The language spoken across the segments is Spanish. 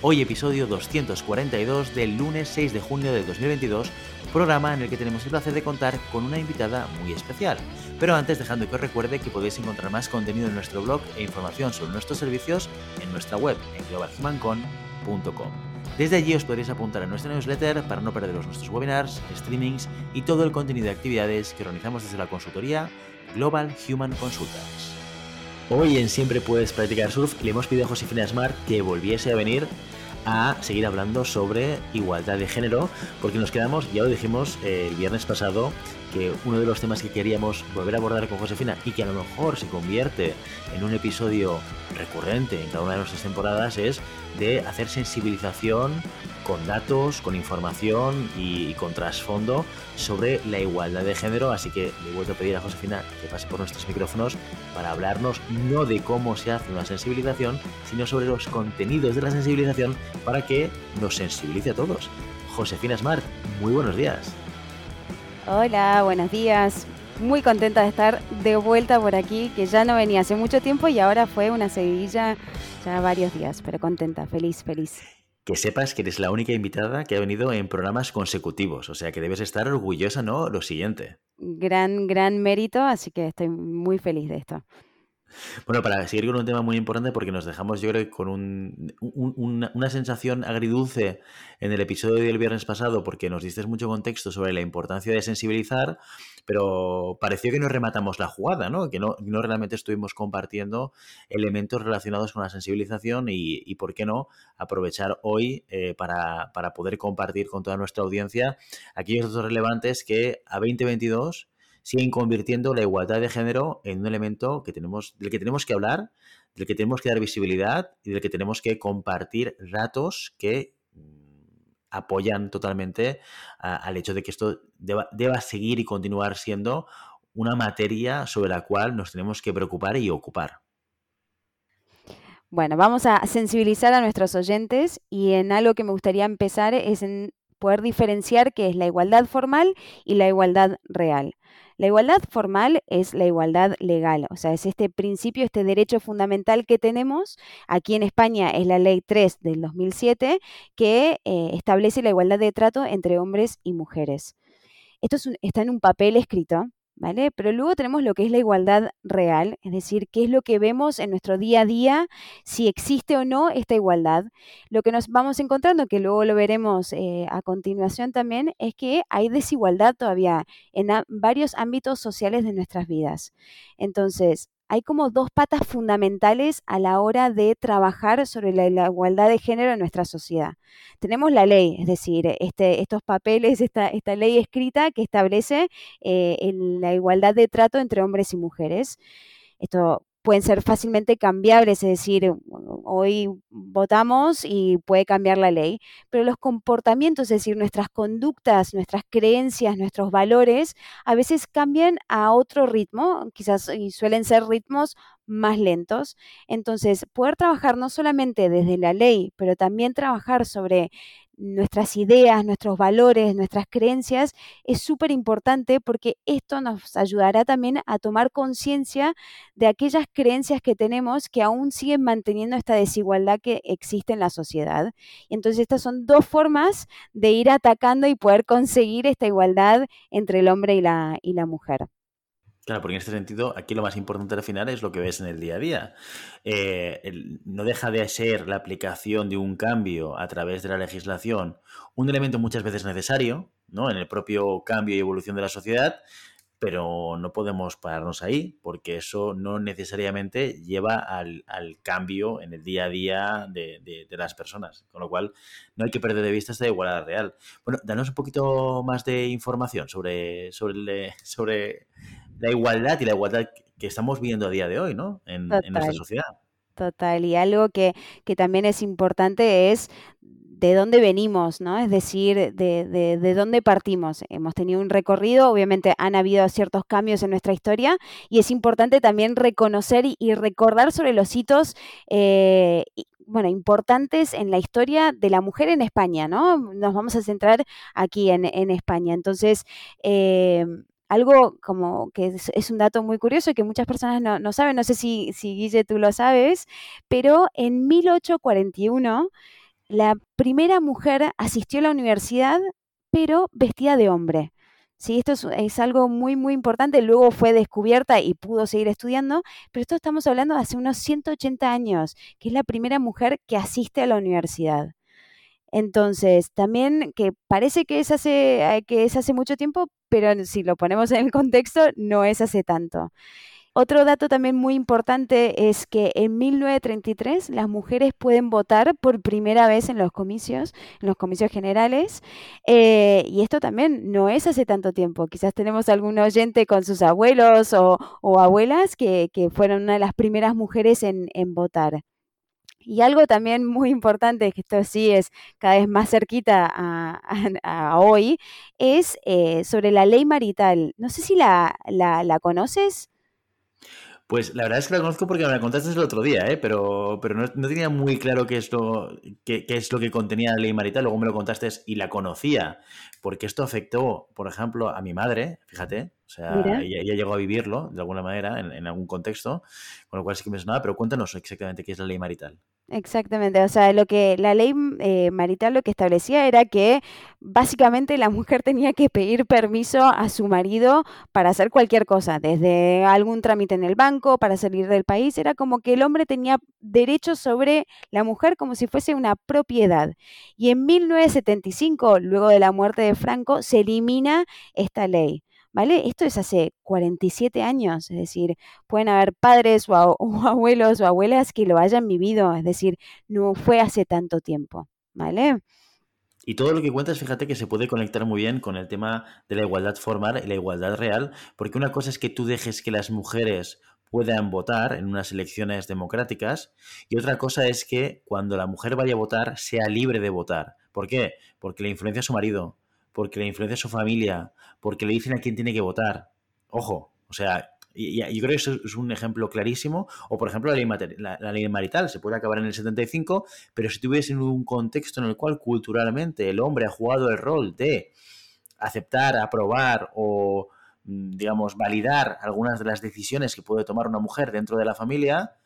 Hoy episodio 242 del lunes 6 de junio de 2022, programa en el que tenemos el placer de contar con una invitada muy especial. Pero antes dejando que os recuerde que podéis encontrar más contenido en nuestro blog e información sobre nuestros servicios en nuestra web en globalhumancon.com. Desde allí os podréis apuntar a nuestra newsletter para no perderos nuestros webinars, streamings y todo el contenido de actividades que organizamos desde la consultoría Global Human Consultants. Hoy en Siempre Puedes Practicar Surf le hemos pedido a Josefina Smart que volviese a venir a seguir hablando sobre igualdad de género, porque nos quedamos, ya lo dijimos el viernes pasado, que uno de los temas que queríamos volver a abordar con Josefina y que a lo mejor se convierte en un episodio recurrente en cada una de nuestras temporadas es de hacer sensibilización con datos, con información y, con trasfondo sobre la igualdad de género. Así que le he vuelto a pedir a Josefina que pase por nuestros micrófonos para hablarnos no de cómo se hace una sensibilización, sino sobre los contenidos de la sensibilización para que nos sensibilice a todos. Josefina Smart, muy buenos días. Hola, buenos días. Muy contenta de estar de vuelta por aquí, que ya no venía hace mucho tiempo y ahora fue una seguidilla ya varios días, pero contenta, feliz, feliz. Que sepas que eres la única invitada que ha venido en programas consecutivos, o sea que debes estar orgullosa, ¿no? Lo siguiente. Gran, gran mérito, así que estoy muy feliz de esto. Bueno, para seguir con un tema muy importante, porque nos dejamos, yo creo, con un, una sensación agridulce en el episodio del viernes pasado, porque nos diste mucho contexto sobre la importancia de sensibilizar, pero pareció que no rematamos la jugada, ¿no? Que no, realmente estuvimos compartiendo elementos relacionados con la sensibilización y, por qué no, aprovechar hoy eh, para, poder compartir con toda nuestra audiencia aquellos datos relevantes que a 2022 siguen convirtiendo la igualdad de género en un elemento que tenemos, del que tenemos que hablar, del que tenemos que dar visibilidad y del que tenemos que compartir datos que apoyan totalmente al hecho de que esto deba, deba seguir y continuar siendo una materia sobre la cual nos tenemos que preocupar y ocupar. Bueno, vamos a sensibilizar a nuestros oyentes y en algo que me gustaría empezar es en poder diferenciar qué es la igualdad formal y la igualdad real. La igualdad formal es la igualdad legal, o sea, es este principio, este derecho fundamental que tenemos. Aquí en España es la ley 3 del 2007 que eh, establece la igualdad de trato entre hombres y mujeres. Esto está en un papel escrito, ¿vale? Pero luego tenemos lo que es la igualdad real, es decir, qué es lo que vemos en nuestro día a día, si existe o no esta igualdad. Lo que nos vamos encontrando, que luego lo veremos eh, a continuación también, es que hay desigualdad todavía en varios ámbitos sociales de nuestras vidas. Entonces, hay como dos patas fundamentales a la hora de trabajar sobre la, igualdad de género en nuestra sociedad. Tenemos la ley, es decir, este, estos papeles, esta, ley escrita que establece eh, la igualdad de trato entre hombres y mujeres. Esto pueden ser fácilmente cambiables, es decir, hoy votamos y puede cambiar la ley, pero los comportamientos, es decir, nuestras conductas, nuestras creencias, nuestros valores, a veces cambian a otro ritmo, quizás y suelen ser ritmos más lentos. Entonces, poder trabajar no solamente desde la ley, pero también trabajar sobre nuestras ideas, nuestros valores, nuestras creencias, es súper importante porque esto nos ayudará también a tomar conciencia de aquellas creencias que tenemos que aún siguen manteniendo esta desigualdad que existe en la sociedad. Entonces estas son dos formas de ir atacando y poder conseguir esta igualdad entre el hombre y la, y la mujer. Claro, porque en este sentido, aquí lo más importante al final es lo que ves en el día a día. Eh, no deja de ser la aplicación de un cambio a través de la legislación un elemento muchas veces necesario, ¿no? En el propio cambio y evolución de la sociedad, pero no podemos pararnos ahí, porque eso no necesariamente lleva al, cambio en el día a día de, las personas. Con lo cual, no hay que perder de vista esta igualdad real. Bueno, danos un poquito más de información sobre, sobre, sobre la igualdad y la igualdad que estamos viendo a día de hoy, ¿no? En, nuestra sociedad. Total, y algo que, que también es importante es de dónde venimos, ¿no? Es decir, de, de, dónde partimos. Hemos tenido un recorrido, obviamente han habido ciertos cambios en nuestra historia y es importante también reconocer y, recordar sobre los hitos eh, bueno, importantes en la historia de la mujer en España, ¿no? Nos vamos a centrar aquí en, España. Entonces, eh, algo como que es, un dato muy curioso y que muchas personas no, saben, no sé si, si Guille tú lo sabes, pero en 1841 la primera mujer asistió a la universidad, pero vestida de hombre. Sí, esto es, algo muy, muy importante. Luego fue descubierta y pudo seguir estudiando, pero esto estamos hablando de hace unos 180 años, que es la primera mujer que asiste a la universidad. Entonces, también que parece que es hace, eh, que es hace mucho tiempo, pero si lo ponemos en el contexto, no es hace tanto. Otro dato también muy importante es que en 1933 las mujeres pueden votar por primera vez en los comicios, en los comicios generales, eh, y esto también no es hace tanto tiempo. Quizás tenemos algún oyente con sus abuelos o, abuelas que, fueron una de las primeras mujeres en, votar. Y algo también muy importante, que esto sí es cada vez más cerquita a, hoy, es eh, sobre la ley marital. No sé si la, la conoces. Pues la verdad es que la conozco porque me la contaste el otro día, ¿eh? pero, pero no, tenía muy claro qué es, lo, qué, es lo que contenía la ley marital. Luego me lo contaste y la conocía, porque esto afectó, por ejemplo, a mi madre, fíjate, o sea, ella, llegó a vivirlo de alguna manera, en, en, algún contexto, con lo cual sí que me sonaba, pero cuéntanos exactamente qué es la ley marital. Exactamente, o sea, lo que la ley eh, marital lo que establecía era que básicamente la mujer tenía que pedir permiso a su marido para hacer cualquier cosa, desde algún trámite en el banco, para salir del país, era como que el hombre tenía derechos sobre la mujer como si fuese una propiedad. Y en 1975, luego de la muerte de Franco, se elimina esta ley. ¿Vale? Esto es hace 47 años, es decir, pueden haber padres o, abuelos o abuelas que lo hayan vivido, es decir, no fue hace tanto tiempo, ¿vale? Y todo lo que cuentas, fíjate que se puede conectar muy bien con el tema de la igualdad formal y la igualdad real, porque una cosa es que tú dejes que las mujeres puedan votar en unas elecciones democráticas y otra cosa es que cuando la mujer vaya a votar sea libre de votar. ¿Por qué? Porque le influencia a su marido, porque le influencia su familia, porque le dicen a quién tiene que votar. Ojo, o sea, y, yo creo que eso es un ejemplo clarísimo. O, por ejemplo, la ley, la, ley, marital se puede acabar en el 75, pero si tuviese un contexto en el cual culturalmente el hombre ha jugado el rol de aceptar, aprobar o, mm, digamos, validar algunas de las decisiones que puede tomar una mujer dentro de la familia,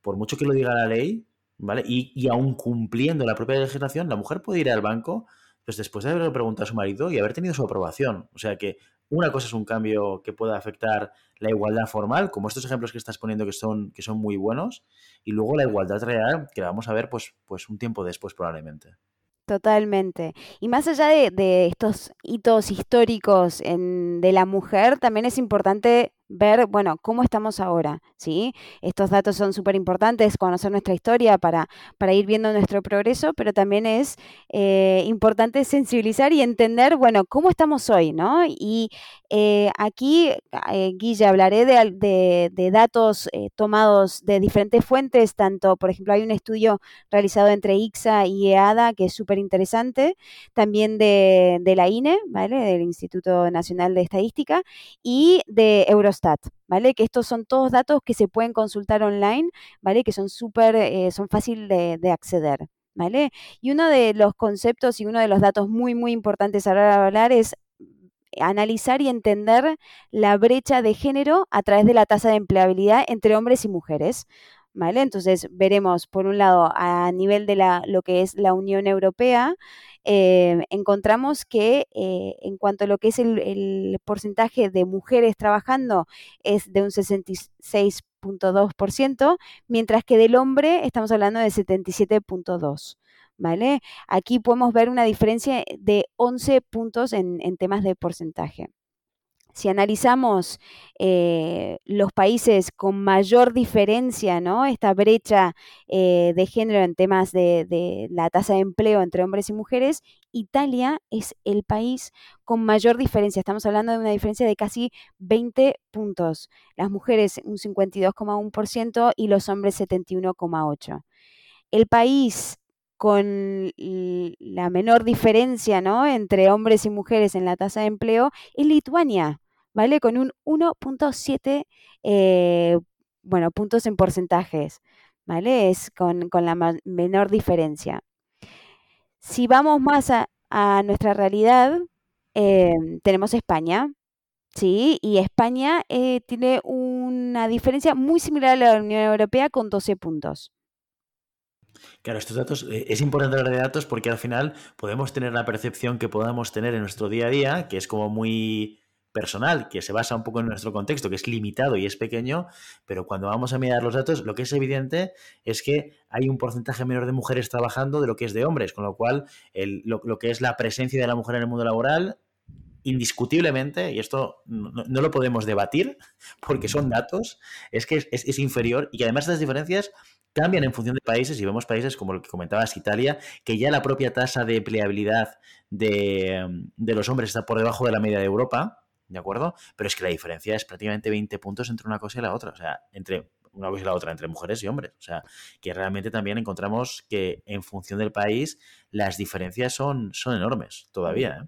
por mucho que lo diga la ley, ¿vale? Y, y aún cumpliendo la propia legislación, la mujer puede ir al banco pues después de haberle preguntado a su marido y haber tenido su aprobación. O sea que una cosa es un cambio que pueda afectar la igualdad formal, como estos ejemplos que estás poniendo que son, que son muy buenos, y luego la igualdad real, que la vamos a ver pues, pues un tiempo después probablemente. Totalmente. Y más allá de, estos hitos históricos de la mujer, también es importante ver, bueno, cómo estamos ahora, ¿sí? Estos datos son súper importantes, conocer nuestra historia para, para ir viendo nuestro progreso, pero también es eh, importante sensibilizar y entender, bueno, cómo estamos hoy, ¿no? Y eh, aquí, eh, Guille, hablaré de, de, datos tomados de diferentes fuentes, tanto, por ejemplo, hay un estudio realizado entre IXA y EADA que es súper interesante, también de, de la INE, ¿vale? Del Instituto Nacional de Estadística, y de Eurostat ¿vale? Que estos son todos datos que se pueden consultar online, ¿vale? Que son súper, eh, son fácil de, acceder, ¿vale? Y uno de los conceptos y uno de los datos muy, muy importantes a de hablar es analizar y entender la brecha de género a través de la tasa de empleabilidad entre hombres y mujeres. ¿Vale? Entonces veremos, por un lado, a nivel de la, lo que es la Unión Europea, eh, encontramos que eh, en cuanto a lo que es el, porcentaje de mujeres trabajando es de un 66.2%, mientras que del hombre estamos hablando de 77.2%. ¿Vale? Aquí podemos ver una diferencia de 11 puntos en temas de porcentaje si analizamos eh, los países con mayor diferencia, ¿no? Esta brecha eh, de género en temas de, la tasa de empleo entre hombres y mujeres, Italia es el país con mayor diferencia. Estamos hablando de una diferencia de casi 20 puntos. Las mujeres un 52,1% y los hombres 71,8%. El país con la menor diferencia entre hombres y mujeres en la tasa de empleo es Lituania, ¿vale? Con un 1.7 eh, bueno, puntos en porcentajes, ¿vale? Es con, la menor diferencia. Si vamos más a, nuestra realidad, em, tenemos España, ¿sí? Y España eh, tiene una diferencia muy similar a la Unión Europea con 12 puntos. Claro, estos datos, eh, es importante hablar de datos porque al final podemos tener la percepción que podamos tener en nuestro día a día, que es como muy personal, que se basa un poco en nuestro contexto, que es limitado y es pequeño, pero cuando vamos a mirar los datos, lo que es evidente es que hay un porcentaje menor de mujeres trabajando de lo que es de hombres, con lo cual lo, que es la presencia de la mujer en el mundo laboral indiscutiblemente, y esto no, lo podemos debatir porque son datos, es que es, inferior y que además estas diferencias cambian en función de países y vemos países como lo que comentabas, Italia, que ya la propia tasa de empleabilidad de, de los hombres está por debajo de la media de Europa, ¿de acuerdo? Pero es que la diferencia es prácticamente 20 puntos entre una cosa y la otra, o sea, entre una cosa y la otra, entre mujeres y hombres. O sea, que realmente también encontramos que en función del país las diferencias son, son enormes todavía. ¿eh?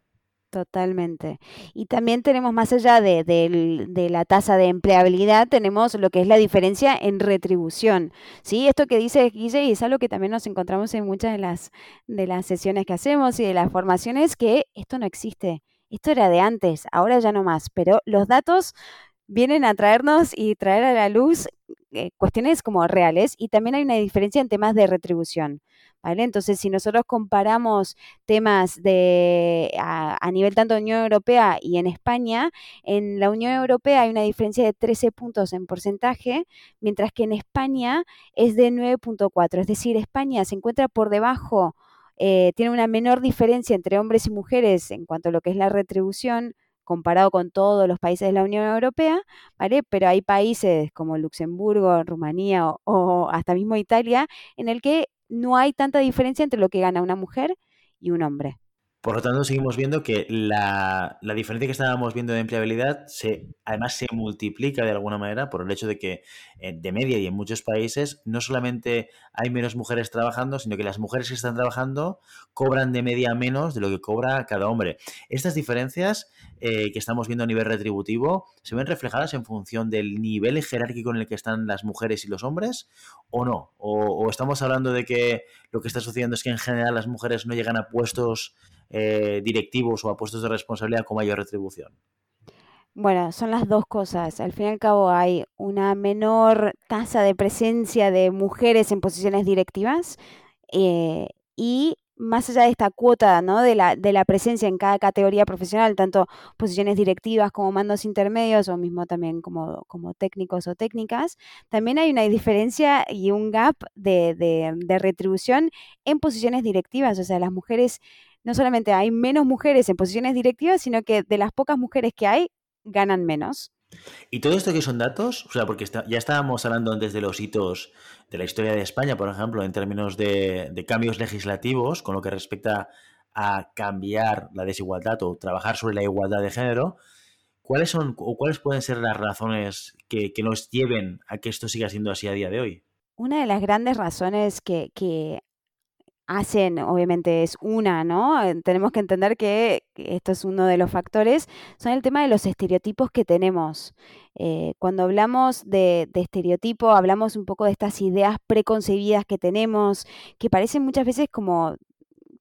Totalmente. Y también tenemos, más allá de, de, la tasa de empleabilidad, tenemos lo que es la diferencia en retribución. ¿sí? Esto que dice Guille es algo que también nos encontramos en muchas de las, de las sesiones que hacemos y de las formaciones, que esto no existe. Esto era de antes, ahora ya no más, pero los datos vienen a traernos y traer a la luz eh, cuestiones como reales y también hay una diferencia en temas de retribución. ¿Vale? Entonces, si nosotros comparamos temas de a, nivel tanto de Unión Europea y en España, en la Unión Europea hay una diferencia de 13 puntos en porcentaje, mientras que en España es de 9.4. Es decir, España se encuentra por debajo eh, tiene una menor diferencia entre hombres y mujeres en cuanto a lo que es la retribución comparado con todos los países de la Unión Europea, ¿vale? Pero hay países como Luxemburgo, Rumanía o hasta mismo Italia en el que no hay tanta diferencia entre lo que gana una mujer y un hombre. Por lo tanto, seguimos viendo que la, diferencia que estábamos viendo de empleabilidad se, además se multiplica de alguna manera por el hecho de que eh, de media y en muchos países no solamente hay menos mujeres trabajando, sino que las mujeres que están trabajando cobran de media menos de lo que cobra cada hombre. Estas diferencias eh, que estamos viendo a nivel retributivo se ven reflejadas en función del nivel jerárquico en el que están las mujeres y los hombres o no. o estamos hablando de que lo que está sucediendo es que en general las mujeres no llegan a puestos eh, directivos o a puestos de responsabilidad con mayor retribución? Bueno, son las dos cosas. Al fin y al cabo hay una menor tasa de presencia de mujeres en posiciones directivas eh, y más allá de esta cuota ¿no? de, la, de la presencia en cada categoría profesional, tanto posiciones directivas como mandos intermedios o mismo también como, como técnicos o técnicas, también hay una diferencia y un gap de, de retribución en posiciones directivas. O sea, las mujeres no solamente hay menos mujeres en posiciones directivas, sino que de las pocas mujeres que hay, ganan menos. ¿Y todo esto que son datos? O sea, porque ya estábamos hablando antes de los hitos de la historia de España, por ejemplo, en términos de, cambios legislativos, con lo que respecta a cambiar la desigualdad o trabajar sobre la igualdad de género. ¿Cuáles son o cuáles pueden ser las razones que, nos lleven a que esto siga siendo así a día de hoy? Una de las grandes razones que, que hacen, obviamente es una, ¿no? Eh, tenemos que entender que esto es uno de los factores, son el tema de los estereotipos que tenemos. Eh, cuando hablamos de, de, estereotipo, hablamos un poco de estas ideas preconcebidas que tenemos, que parecen muchas veces como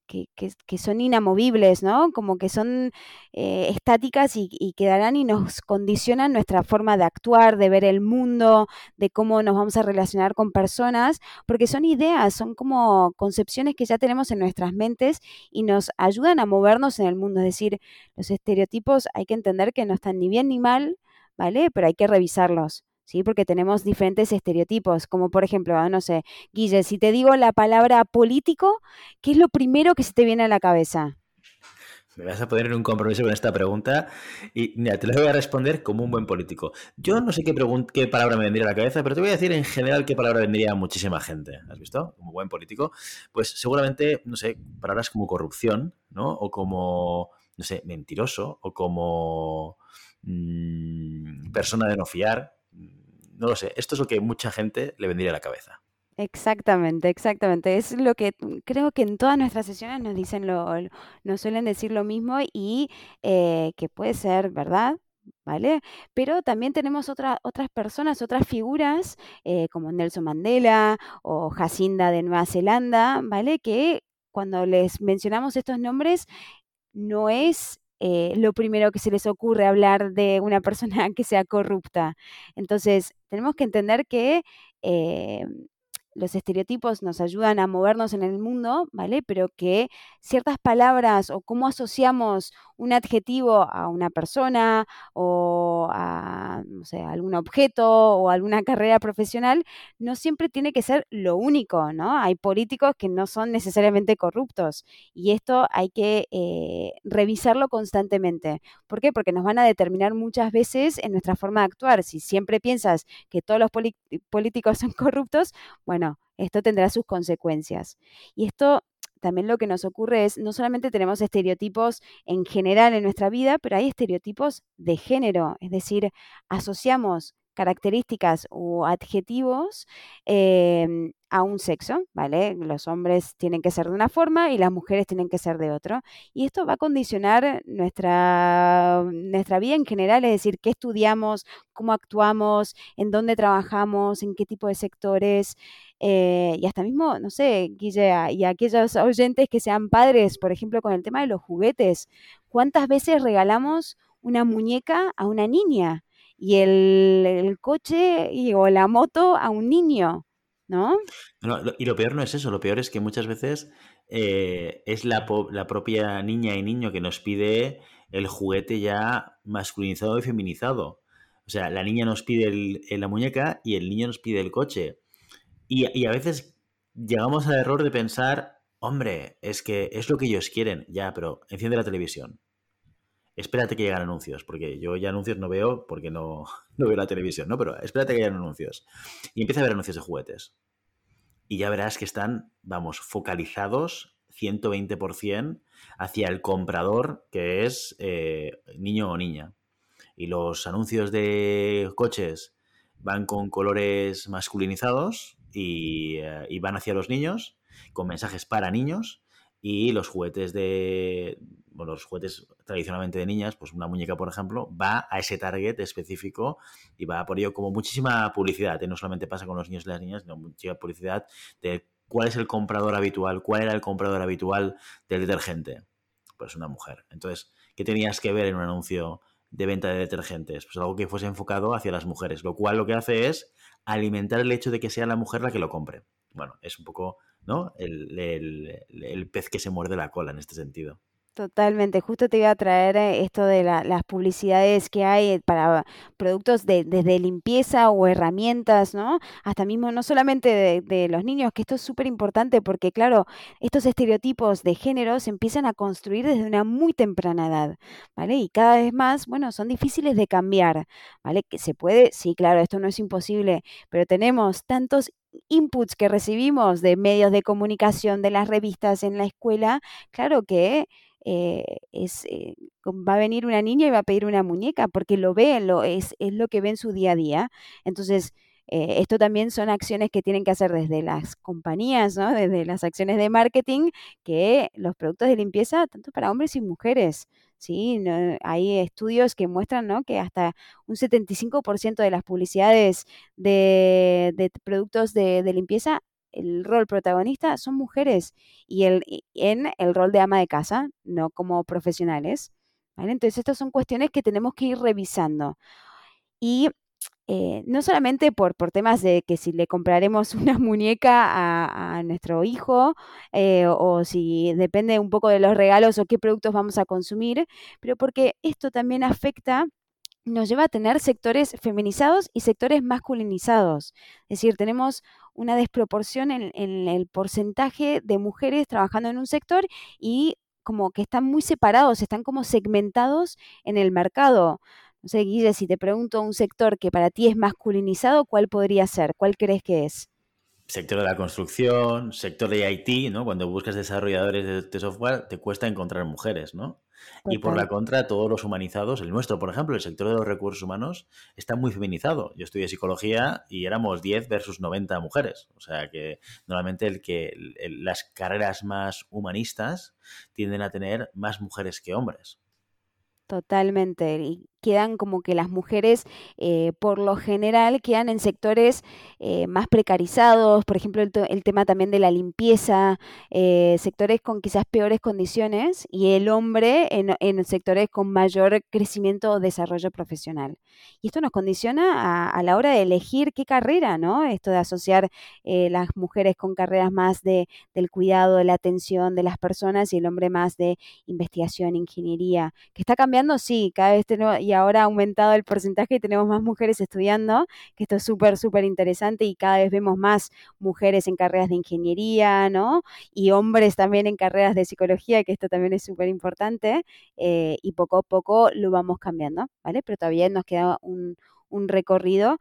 que, son inamovibles, ¿no? Como que son eh, estáticas y, quedarán y nos condicionan nuestra forma de actuar, de ver el mundo, de cómo nos vamos a relacionar con personas, porque son ideas, son como concepciones que ya tenemos en nuestras mentes y nos ayudan a movernos en el mundo. Es decir, los estereotipos hay que entender que no están ni bien ni mal, ¿vale? Pero hay que revisarlos. ¿Sí? Porque tenemos diferentes estereotipos, como por ejemplo, ah, no sé, Guille, si te digo la palabra político, ¿qué es lo primero que se te viene a la cabeza? Me vas a poner en un compromiso con esta pregunta y mira, te lo voy a responder como un buen político. Yo no sé qué, qué palabra me vendría a la cabeza, pero te voy a decir en general qué palabra vendría a muchísima gente. ¿Has visto? Como buen político. Pues seguramente, no sé, palabras como corrupción, ¿no? O como, no sé, mentiroso, o como mm, persona de no fiar, no lo sé, esto es lo que mucha gente le vendría a la cabeza. Exactamente, exactamente. Es lo que creo que en todas nuestras sesiones nos dicen lo, nos suelen decir lo mismo y eh, que puede ser verdad, ¿vale? Pero también tenemos otras personas, otras figuras, eh, como Nelson Mandela o Jacinda de Nueva Zelanda, ¿vale? Que cuando les mencionamos estos nombres, no es eh, lo primero que se les ocurre hablar de una persona que sea corrupta. Entonces, tenemos que entender que los estereotipos nos ayudan a movernos en el mundo, ¿vale? Pero que ciertas palabras o cómo asociamos un adjetivo a una persona o a, no sé, algún objeto o alguna carrera profesional, no siempre tiene que ser lo único, ¿no? Hay políticos que no son necesariamente corruptos y esto hay que eh, revisarlo constantemente. ¿Por qué? Porque nos van a determinar muchas veces en nuestra forma de actuar. Si siempre piensas que todos los políticos son corruptos, bueno, esto tendrá sus consecuencias. Y esto también lo que nos ocurre es, no solamente tenemos estereotipos en general en nuestra vida, pero hay estereotipos de género, es decir, asociamos características o adjetivos em, a un sexo, ¿vale? Los hombres tienen que ser de una forma y las mujeres tienen que ser de otro. Y esto va a condicionar nuestra, nuestra vida en general, es decir, qué estudiamos, cómo actuamos, en dónde trabajamos, en qué tipo de sectores. Eh, y hasta mismo, no sé, Guille, y aquellos oyentes que sean padres, por ejemplo, con el tema de los juguetes, ¿cuántas veces regalamos una muñeca a una niña? y el, coche y, o la moto a un niño, ¿no? y lo peor no es eso, lo peor es que muchas veces eh, es la, la, propia niña y niño que nos pide el juguete ya masculinizado y feminizado. O sea, la niña nos pide la muñeca y el niño nos pide el coche. Y, y a veces llegamos al error de pensar, hombre, es que es lo que ellos quieren, ya, pero enciende la televisión espérate que lleguen anuncios, porque yo ya anuncios no veo porque no, no veo la televisión, ¿no? Pero espérate que lleguen anuncios. Y empieza a ver anuncios de juguetes. Y ya verás que están, vamos, focalizados 120% hacia el comprador, que es eh, niño o niña. Y los anuncios de coches van con colores masculinizados y, eh, van hacia los niños, con mensajes para niños. Y los juguetes de, los juguetes tradicionalmente de niñas, pues una muñeca, por ejemplo, va a ese target específico y va por ello como muchísima publicidad. ¿eh? No solamente pasa con los niños y las niñas, sino mucha publicidad de cuál es el comprador habitual, cuál era el comprador habitual del detergente. Pues una mujer. Entonces, ¿qué tenías que ver en un anuncio de venta de detergentes? Pues algo que fuese enfocado hacia las mujeres, lo cual lo que hace es alimentar el hecho de que sea la mujer la que lo compre. Bueno, es un poco ¿no? el pez que se muerde la cola en este sentido. Totalmente, justo te iba a traer eh, esto de las publicidades que hay para productos de, desde limpieza o herramientas, ¿no? Hasta mismo, no solamente de, de los niños, que esto es súper importante porque, claro, estos estereotipos de género se empiezan a construir desde una muy temprana edad, ¿vale? Y cada vez más, bueno, son difíciles de cambiar, ¿vale? Que se puede, sí, claro, esto no es imposible, pero tenemos tantos inputs que recibimos de medios de comunicación, de las revistas en la escuela, claro que eh, es, eh, va a venir una niña y va a pedir una muñeca porque lo ve, lo, es, es lo que ve en su día a día. Entonces, eh, esto también son acciones que tienen que hacer desde las compañías, ¿no? desde las acciones de marketing, que los productos de limpieza, tanto para hombres y mujeres. ¿sí? hay estudios que muestran ¿no? que hasta un 75% de las publicidades de, productos de limpieza el rol protagonista son mujeres y el, en el rol de ama de casa, no como profesionales. Entonces, estas son cuestiones que tenemos que ir revisando. Y eh, no solamente por, por temas de que si le compraremos una muñeca a, nuestro hijo eh, o si depende un poco de los regalos o qué productos vamos a consumir, pero porque esto también afecta nos lleva a tener sectores feminizados y sectores masculinizados. Es decir, tenemos una desproporción en, el porcentaje de mujeres trabajando en un sector y como que están muy separados, están como segmentados en el mercado. No sé, Guille, si te pregunto un sector que para ti es masculinizado, ¿cuál podría ser? ¿Cuál crees que es? sector de la construcción, sector de IT, ¿no? Cuando buscas desarrolladores de, software, te cuesta encontrar mujeres, ¿no? Y por la contra, todos los humanizados, el nuestro, por ejemplo, el sector de los recursos humanos, está muy feminizado. Yo estudié psicología y éramos 10 versus 90 mujeres. O sea que normalmente el que las carreras más humanistas tienden a tener más mujeres que hombres. Totalmente. Y quedan como que las mujeres, eh, por lo general, quedan en sectores eh, más precarizados, por ejemplo, el, tema también de la limpieza, eh, sectores con quizás peores condiciones, y el hombre en, sectores con mayor crecimiento o desarrollo profesional. Y esto nos condiciona a, a, la hora de elegir qué carrera, ¿no? Esto de asociar las mujeres con carreras más de, del cuidado, de la atención de las personas y el hombre más de investigación, ingeniería, que está cambiando sí, cada vez tenemos, y ahora ha aumentado el porcentaje y tenemos más mujeres estudiando, que esto es súper, súper interesante y cada vez vemos más mujeres en carreras de ingeniería, ¿no? Y hombres también en carreras de psicología, que esto también es súper importante, eh, y poco a poco lo vamos cambiando, ¿vale? Pero todavía nos queda un, un recorrido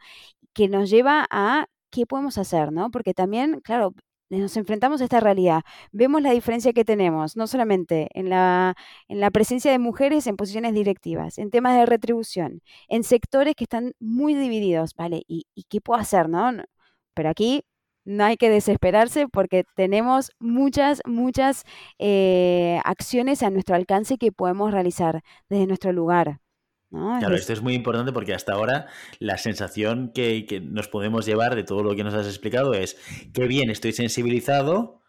que nos lleva a qué podemos hacer, ¿no? Porque también, claro, nos enfrentamos a esta realidad, vemos la diferencia que tenemos, no solamente en la, en la presencia de mujeres en posiciones directivas, en temas de retribución, en sectores que están muy divididos, ¿vale? ¿Y, qué puedo hacer, no? Pero aquí no hay que desesperarse porque tenemos muchas, muchas eh, acciones a nuestro alcance que podemos realizar desde nuestro lugar. Claro, esto es muy importante porque hasta ahora la sensación que, nos podemos llevar de todo lo que nos has explicado es que bien, estoy sensibilizado,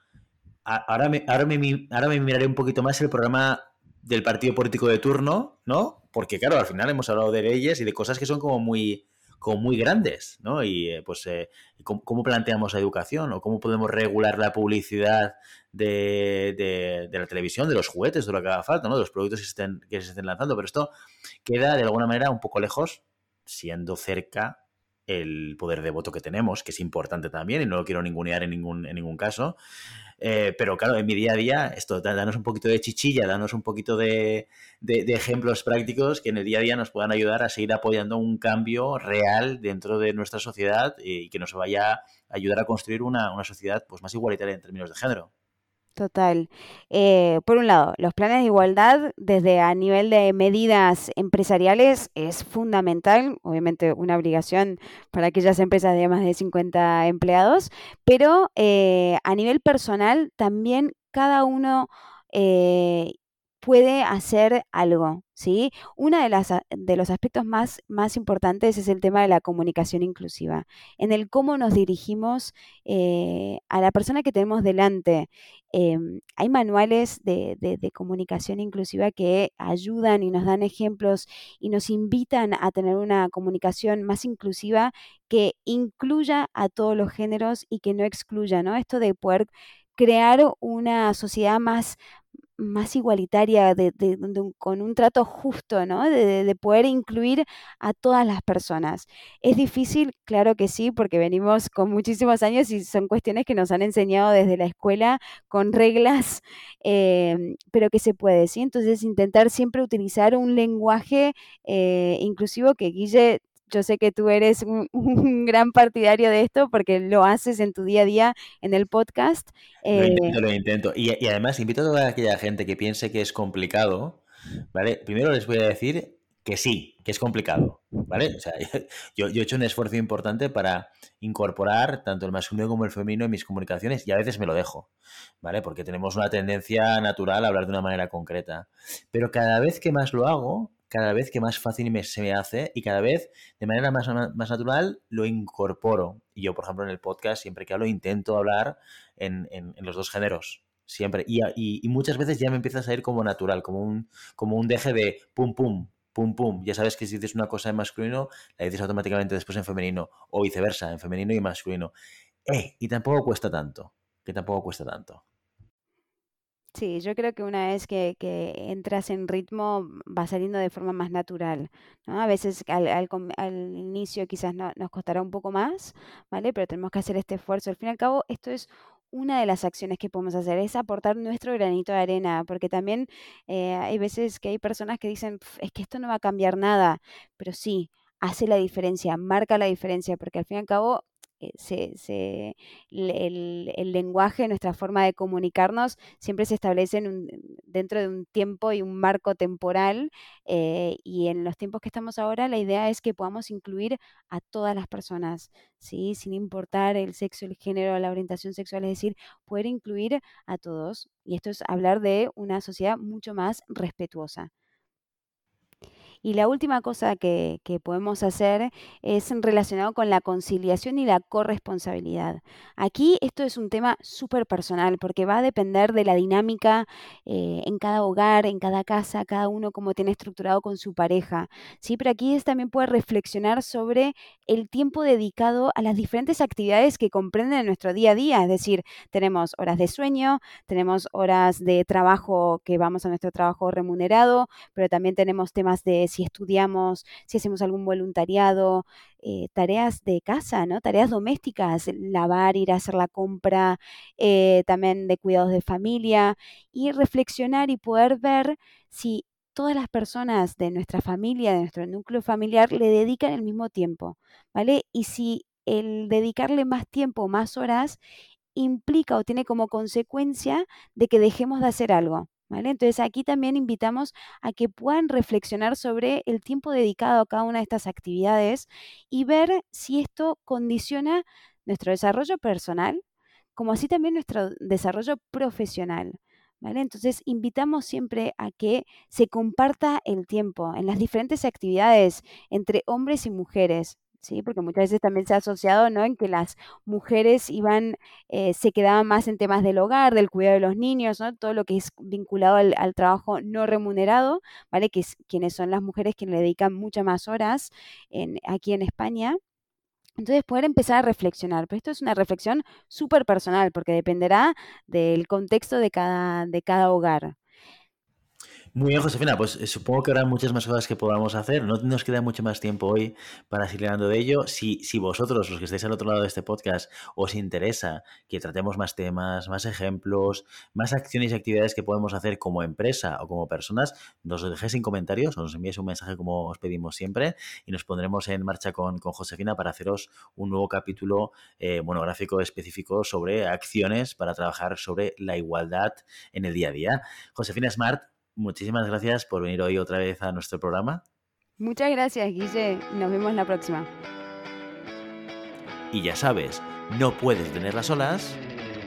ahora me, ahora, me, ahora me miraré un poquito más el programa del partido político de turno, ¿no? Porque claro, al final hemos hablado de leyes y de cosas que son como muy, como muy grandes, ¿no? Y eh, pues, eh, ¿cómo, planteamos la educación o cómo podemos regular la publicidad de, la televisión, de los juguetes, de lo que haga falta, ¿no? De los productos que, estén, que se estén lanzando. Pero esto queda de alguna manera un poco lejos, siendo cerca el poder de voto que tenemos, que es importante también, y no lo quiero ningunear en ningún, en ningún caso. Eh, pero claro, en mi día a día, esto, danos un poquito de chichilla, danos un poquito de, ejemplos prácticos que en el día a día nos puedan ayudar a seguir apoyando un cambio real dentro de nuestra sociedad y que nos vaya a ayudar a construir una, una sociedad pues, más igualitaria en términos de género. Total. Eh, por un lado, los planes de igualdad desde a nivel de medidas empresariales es fundamental, obviamente una obligación para aquellas empresas de más de 50 empleados, pero eh, a nivel personal también cada uno eh, puede hacer algo, ¿sí? Uno de, de los aspectos más, más importantes es el tema de la comunicación inclusiva, en el cómo nos dirigimos eh, a la persona que tenemos delante. Em, hay manuales de, de, comunicación inclusiva que ayudan y nos dan ejemplos y nos invitan a tener una comunicación más inclusiva que incluya a todos los géneros y que no excluya, ¿no? Esto de poder crear una sociedad más, más igualitaria, de, con un trato justo, ¿no? De, poder incluir a todas las personas. ¿Es difícil? Claro que sí, porque venimos con muchísimos años y son cuestiones que nos han enseñado desde la escuela con reglas, em, pero que se puede, ¿sí? Entonces intentar siempre utilizar un lenguaje eh, inclusivo que Guille yo sé que tú eres un, gran partidario de esto porque lo haces en tu día a día en el podcast. Lo eh, intento, lo intento. Y, además invito a toda aquella gente que piense que es complicado, ¿vale? Primero les voy a decir que sí, que es complicado, ¿vale? O sea, yo, yo, he hecho un esfuerzo importante para incorporar tanto el masculino como el femenino en mis comunicaciones y a veces me lo dejo, ¿vale? Porque tenemos una tendencia natural a hablar de una manera concreta. Pero cada vez que más lo hago, cada vez que más fácil me, se me hace y cada vez de manera más, más natural lo incorporo. Y yo, por ejemplo, en el podcast, siempre que hablo, intento hablar en, en, los dos géneros. Siempre. Y, y, muchas veces ya me empieza a salir como natural, como un, como un deje de pum, pum, pum, pum. Ya sabes que si dices una cosa en masculino, la dices automáticamente después en femenino. O viceversa, en femenino y masculino. Eh, y tampoco cuesta tanto. Que tampoco cuesta tanto. Sí, yo creo que una vez que, entras en ritmo va saliendo de forma más natural, ¿no? A veces al, al, inicio quizás no, nos costará un poco más, ¿vale? Pero tenemos que hacer este esfuerzo. Al fin y al cabo, esto es una de las acciones que podemos hacer, es aportar nuestro granito de arena, porque también eh, hay veces que hay personas que dicen, es que esto no va a cambiar nada, pero sí, hace la diferencia, marca la diferencia, porque al fin y al cabo eh, se, el, lenguaje, nuestra forma de comunicarnos, siempre se establece dentro de un tiempo y un marco temporal. Eh, y en los tiempos que estamos ahora, la idea es que podamos incluir a todas las personas, ¿sí? sin importar el sexo, el género, la orientación sexual, es decir, poder incluir a todos. Y esto es hablar de una sociedad mucho más respetuosa. Y la última cosa que, podemos hacer es relacionado con la conciliación y la corresponsabilidad. Aquí esto es un tema súper personal porque va a depender de la dinámica eh, en cada hogar, en cada casa, cada uno cómo tiene estructurado con su pareja. ¿sí? Pero aquí es, también puede reflexionar sobre el tiempo dedicado a las diferentes actividades que comprenden en nuestro día a día. Es decir, tenemos horas de sueño, tenemos horas de trabajo que vamos a nuestro trabajo remunerado, pero también tenemos temas de si estudiamos, si hacemos algún voluntariado, eh, tareas de casa, ¿no? Tareas domésticas, lavar, ir a hacer la compra, eh, también de cuidados de familia y reflexionar y poder ver si todas las personas de nuestra familia, de nuestro núcleo familiar, le dedican el mismo tiempo, ¿vale? Y si el dedicarle más tiempo, más horas, implica o tiene como consecuencia de que dejemos de hacer algo. Entonces aquí también invitamos a que puedan reflexionar sobre el tiempo dedicado a cada una de estas actividades y ver si esto condiciona nuestro desarrollo personal, como así también nuestro desarrollo profesional. Entonces invitamos siempre a que se comparta el tiempo en las diferentes actividades entre hombres y mujeres. ¿Sí? Porque muchas veces también se ha asociado, ¿no? En que las mujeres iban, eh, se quedaban más en temas del hogar, del cuidado de los niños, ¿no? Todo lo que es vinculado al, trabajo no remunerado, ¿vale? Que es quienes son las mujeres que le dedican muchas más horas en, aquí en España. Entonces, poder empezar a reflexionar, pero esto es una reflexión súper personal porque dependerá del contexto de cada, de cada hogar. Muy bien, Josefina. Pues eh, supongo que habrá muchas más cosas que podamos hacer. No nos queda mucho más tiempo hoy para seguir hablando de ello. Si, si vosotros, los que estáis al otro lado de este podcast, os interesa que tratemos más temas, más ejemplos, más acciones y actividades que podemos hacer como empresa o como personas, nos lo dejéis en comentarios o nos enviéis un mensaje como os pedimos siempre y nos pondremos en marcha con, Josefina para haceros un nuevo capítulo eh, monográfico específico sobre acciones para trabajar sobre la igualdad en el día a día. Josefina Smart, muchísimas gracias por venir hoy otra vez a nuestro programa. Muchas gracias, Guille. Nos vemos la próxima. Y ya sabes, no puedes tenerlas solas,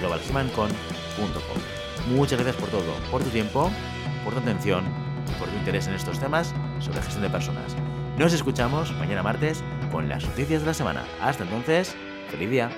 globalhumancon.com. Muchas gracias por todo, por tu tiempo, por tu atención por tu interés en estos temas sobre gestión de personas. Nos escuchamos mañana martes con las noticias de la semana. Hasta entonces, feliz día.